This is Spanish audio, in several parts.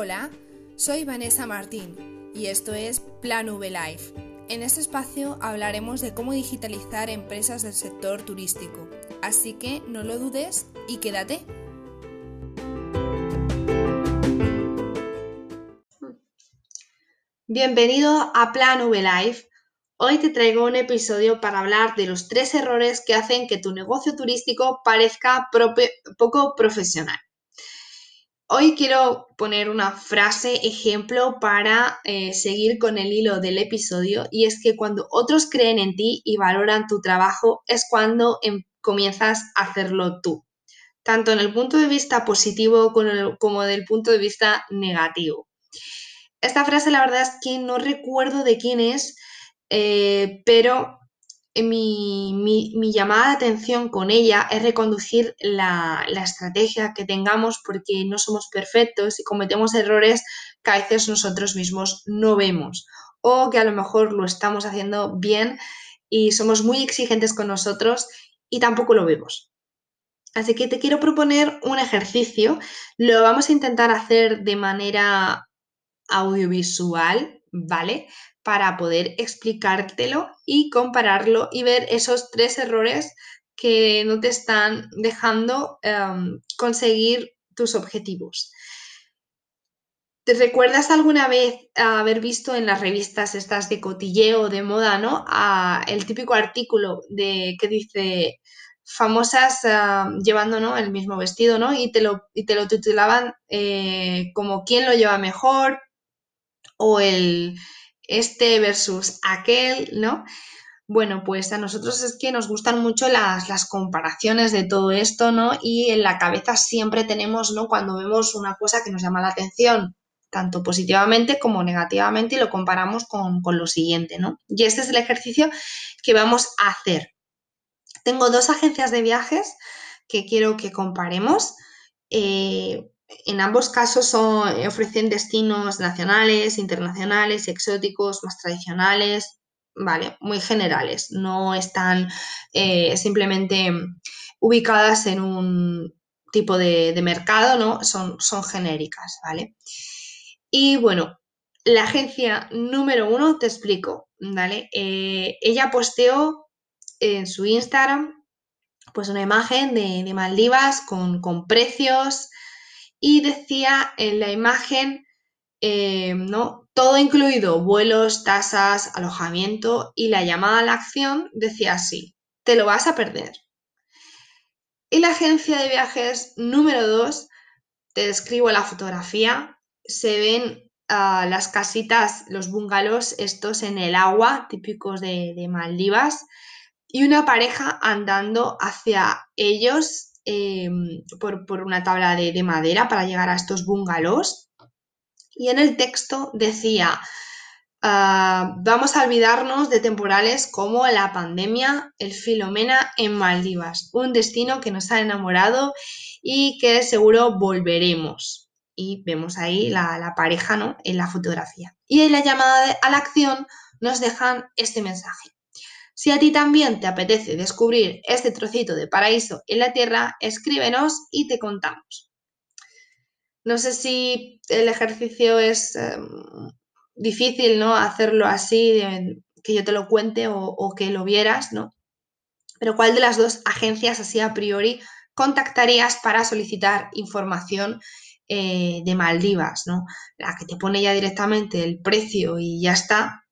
Hola, soy Vanessa Martín y esto es Plan V Life. En este espacio hablaremos de cómo digitalizar empresas del sector turístico, así que no lo dudes y quédate. Bienvenido a Plan V Life. Hoy te traigo un episodio para hablar de los tres errores que hacen que tu negocio turístico parezca poco profesional. Hoy quiero poner una frase ejemplo para eh, seguir con el hilo del episodio y es que cuando otros creen en ti y valoran tu trabajo es cuando em, comienzas a hacerlo tú, tanto en el punto de vista positivo como, como del punto de vista negativo. Esta frase la verdad es que no recuerdo de quién es, eh, pero mi, llamada de atención con ella es reconducir la, estrategia que tengamos porque no somos perfectos y cometemos errores que a veces nosotros mismos no vemos o que a lo mejor lo estamos haciendo bien y somos muy exigentes con nosotros y tampoco lo vemos. Así que te quiero proponer un ejercicio. Lo vamos a intentar hacer de manera audiovisual, ¿vale? para poder explicártelo y compararlo y ver esos tres errores que no te están dejando em, conseguir tus objetivos. ¿Te recuerdas alguna vez haber visto en las revistas estas de cotilleo de moda, ¿no? el típico artículo de que dice famosas em, llevando el mismo vestido, ¿no? Y te lo, y te lo titulaban eh, como quién lo lleva mejor o el, este versus aquel, ¿no? Bueno, pues a nosotros es que nos gustan mucho las, comparaciones de todo esto, ¿no? Y en la cabeza siempre tenemos, ¿no? Cuando vemos una cosa que nos llama la atención, tanto positivamente como negativamente, y lo comparamos con, lo siguiente, ¿no? Y este es el ejercicio que vamos a hacer. Tengo dos agencias de viajes que quiero que comparemos. Eh, en ambos casos ofrecen destinos nacionales, internacionales, exóticos, más tradicionales, ¿vale? Muy generales. No están eh, simplemente ubicadas en un tipo de, mercado, ¿no? Son, son, genéricas, ¿vale? Y bueno, la agencia número uno, te explico, ¿vale? Eh, ella posteó en su Instagram pues una imagen de, Maldivas con, con precios, y decía en la imagen, eh, ¿no? Todo incluido, vuelos, tasas, alojamiento y la llamada a la acción decía así, te lo vas a perder. Y la agencia de viajes número 2, te describo la fotografía, se ven ah, las casitas, los bungalows estos en el agua, típicos de, de Maldivas, y una pareja andando hacia ellos Em, por, una tabla de, madera para llegar a estos bungalows. Y en el texto decía, ah, vamos a olvidarnos de temporales como la pandemia, el Filomena en Maldivas, un destino que nos ha enamorado y que seguro volveremos. Y vemos ahí la, la pareja ¿no? en la fotografía. Y en la llamada a la acción nos dejan este mensaje. Si a ti también te apetece descubrir este trocito de paraíso en la Tierra, escríbenos y te contamos. No sé si el ejercicio es em, difícil, ¿no? Hacerlo así, que yo te lo cuente o, que lo vieras, ¿no? Pero ¿cuál de las dos agencias así a priori contactarías para solicitar información eh, de Maldivas, ¿no? La que te pone ya directamente el precio y ya está,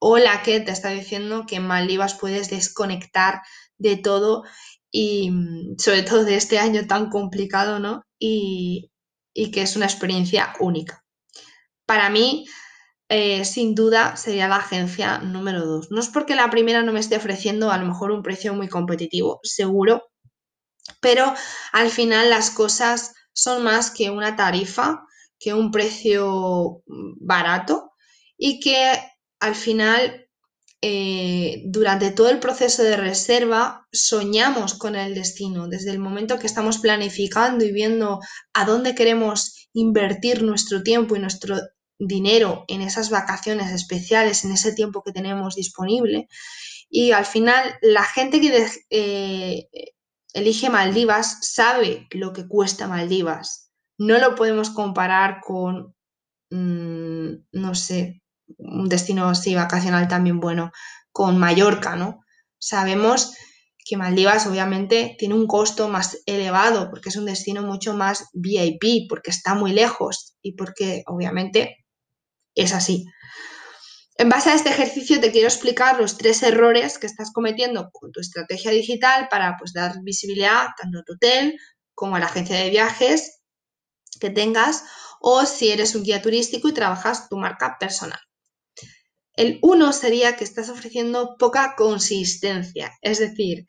o la que te está diciendo que en Maldivas puedes desconectar de todo y mm, sobre todo de este año tan complicado, ¿no? Y, que es una experiencia única. Para mí, eh, sin duda, sería la agencia número dos. No es porque la primera no me esté ofreciendo a lo mejor un precio muy competitivo, seguro, pero al final las cosas son más que una tarifa, que un precio mm, barato y que al final, eh, durante todo el proceso de reserva, soñamos con el destino. Desde el momento que estamos planificando y viendo a dónde queremos invertir nuestro tiempo y nuestro dinero en esas vacaciones especiales, en ese tiempo que tenemos disponible. Y al final, la gente que eh, elige Maldivas sabe lo que cuesta Maldivas. No lo podemos comparar con mm, no sé, un destino así vacacional también bueno, con Mallorca, ¿no? Sabemos que Maldivas obviamente tiene un costo más elevado porque es un destino mucho más VIP, porque está muy lejos y porque obviamente es así. En base a este ejercicio te quiero explicar los tres errores que estás cometiendo con tu estrategia digital para pues, dar visibilidad tanto a tu hotel como a la agencia de viajes que tengas o si eres un guía turístico y trabajas tu marca personal. El uno sería que estás ofreciendo poca consistencia, es decir,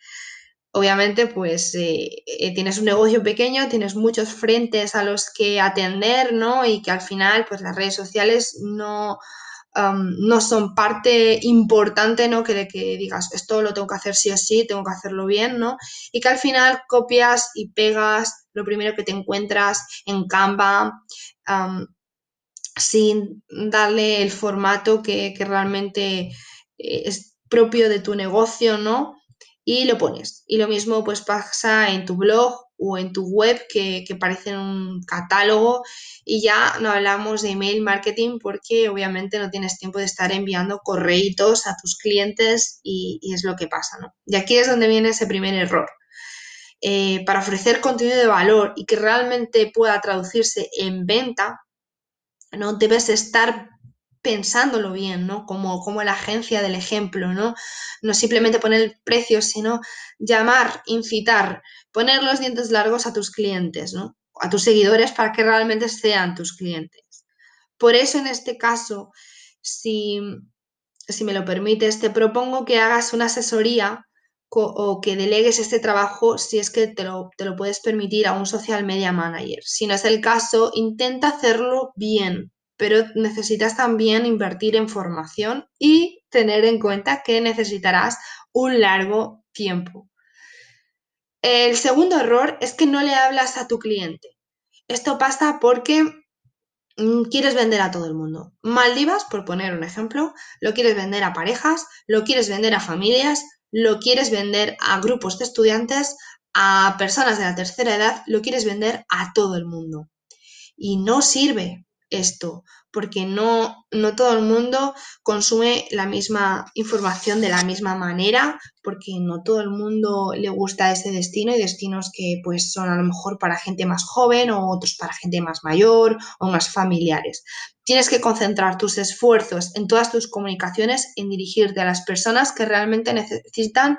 obviamente pues eh, eh, tienes un negocio pequeño, tienes muchos frentes a los que atender, ¿no? Y que al final pues las redes sociales no, no son parte importante, ¿no? Que, que digas, esto lo tengo que hacer sí o sí, tengo que hacerlo bien, ¿no? Y que al final copias y pegas lo primero que te encuentras en Canva, sin darle el formato que, realmente eh, es propio de tu negocio, ¿no? Y lo pones. Y lo mismo pues pasa en tu blog o en tu web que, que parece un catálogo y ya no hablamos de email marketing porque obviamente no tienes tiempo de estar enviando correitos a tus clientes y, es lo que pasa, ¿no? Y aquí es donde viene ese primer error. Eh, para ofrecer contenido de valor y que realmente pueda traducirse en venta, ¿no? Debes estar pensándolo bien, ¿no? Como, como la agencia del ejemplo, ¿no? No simplemente poner precios, sino llamar, incitar, poner los dientes largos a tus clientes, ¿no? A tus seguidores para que realmente sean tus clientes. Por eso, en este caso, si, si me lo permites, te propongo que hagas una asesoría o que delegues este trabajo si es que te lo, te lo, puedes permitir a un social media manager. Si no es el caso, intenta hacerlo bien, pero necesitas también invertir en formación y tener en cuenta que necesitarás un largo tiempo. El segundo error es que no le hablas a tu cliente. Esto pasa porque mm, quieres vender a todo el mundo. Maldivas, por poner un ejemplo, lo quieres vender a parejas, lo quieres vender a familias, lo quieres vender a grupos de estudiantes, a personas de la tercera edad, lo quieres vender a todo el mundo. Y no sirve esto, porque no, no todo el mundo consume la misma información de la misma manera, porque no todo el mundo le gusta ese destino y destinos que pues son a lo mejor para gente más joven o otros para gente más mayor o más familiares. Tienes que concentrar tus esfuerzos en todas tus comunicaciones en dirigirte a las personas que realmente necesitan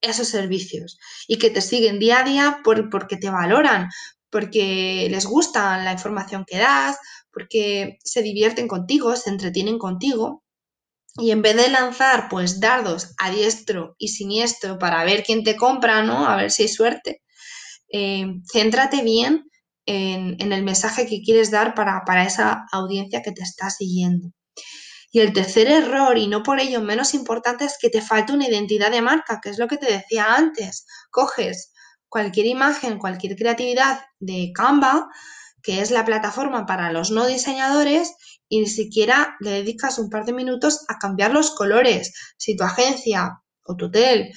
esos servicios y que te siguen día a día porque te valoran, porque les gusta la información que das, porque se divierten contigo, se entretienen contigo. Y en vez de lanzar pues dardos a diestro y siniestro para ver quién te compra, ¿no? A ver si hay suerte, eh, céntrate bien en, el mensaje que quieres dar para, para esa audiencia que te está siguiendo. Y el tercer error, y no por ello menos importante, es que te falta una identidad de marca, que es lo que te decía antes. Coges cualquier imagen, cualquier creatividad de Canva, que es la plataforma para los no diseñadores, y ni siquiera le dedicas un par de minutos a cambiar los colores. Si tu agencia o tu hotel,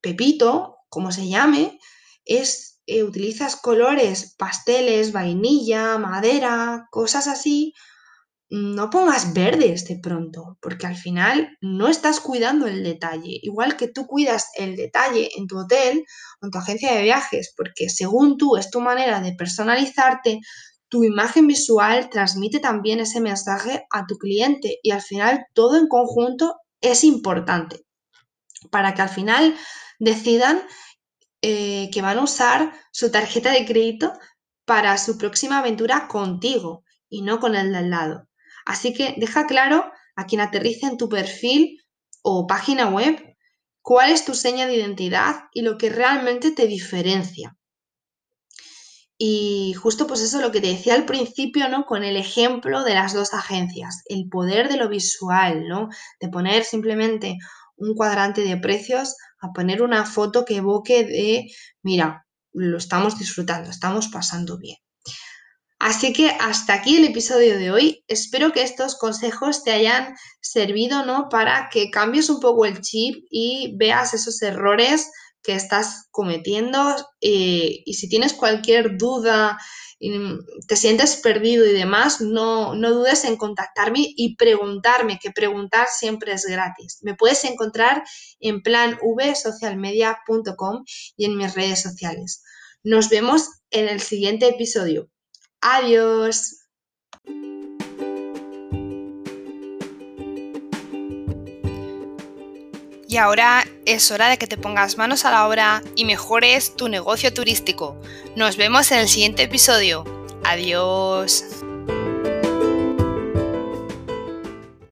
Pepito, como se llame, es, eh, utilizas colores pasteles, vainilla, madera, cosas así, no pongas verdes de pronto, porque al final no estás cuidando el detalle, igual que tú cuidas el detalle en tu hotel o en tu agencia de viajes, porque según tú es tu manera de personalizarte, tu imagen visual transmite también ese mensaje a tu cliente y al final todo en conjunto es importante para que al final decidan eh, que van a usar su tarjeta de crédito para su próxima aventura contigo y no con el del lado. Así que deja claro a quien aterrice en tu perfil o página web cuál es tu seña de identidad y lo que realmente te diferencia. Y justo pues eso lo que te decía al principio, ¿no? Con el ejemplo de las dos agencias, el poder de lo visual, ¿no? De poner simplemente un cuadrante de precios a poner una foto que evoque de, mira, lo estamos disfrutando, estamos pasando bien. Así que hasta aquí el episodio de hoy. Espero que estos consejos te hayan servido, ¿no? Para que cambies un poco el chip y veas esos errores que estás cometiendo eh, y si tienes cualquier duda, te sientes perdido y demás, no, no dudes en contactarme y preguntarme, que preguntar siempre es gratis. Me puedes encontrar en planvsocialmedia.com y en mis redes sociales. Nos vemos en el siguiente episodio. Adiós. Y ahora es hora de que te pongas manos a la obra y mejores tu negocio turístico. Nos vemos en el siguiente episodio. Adiós.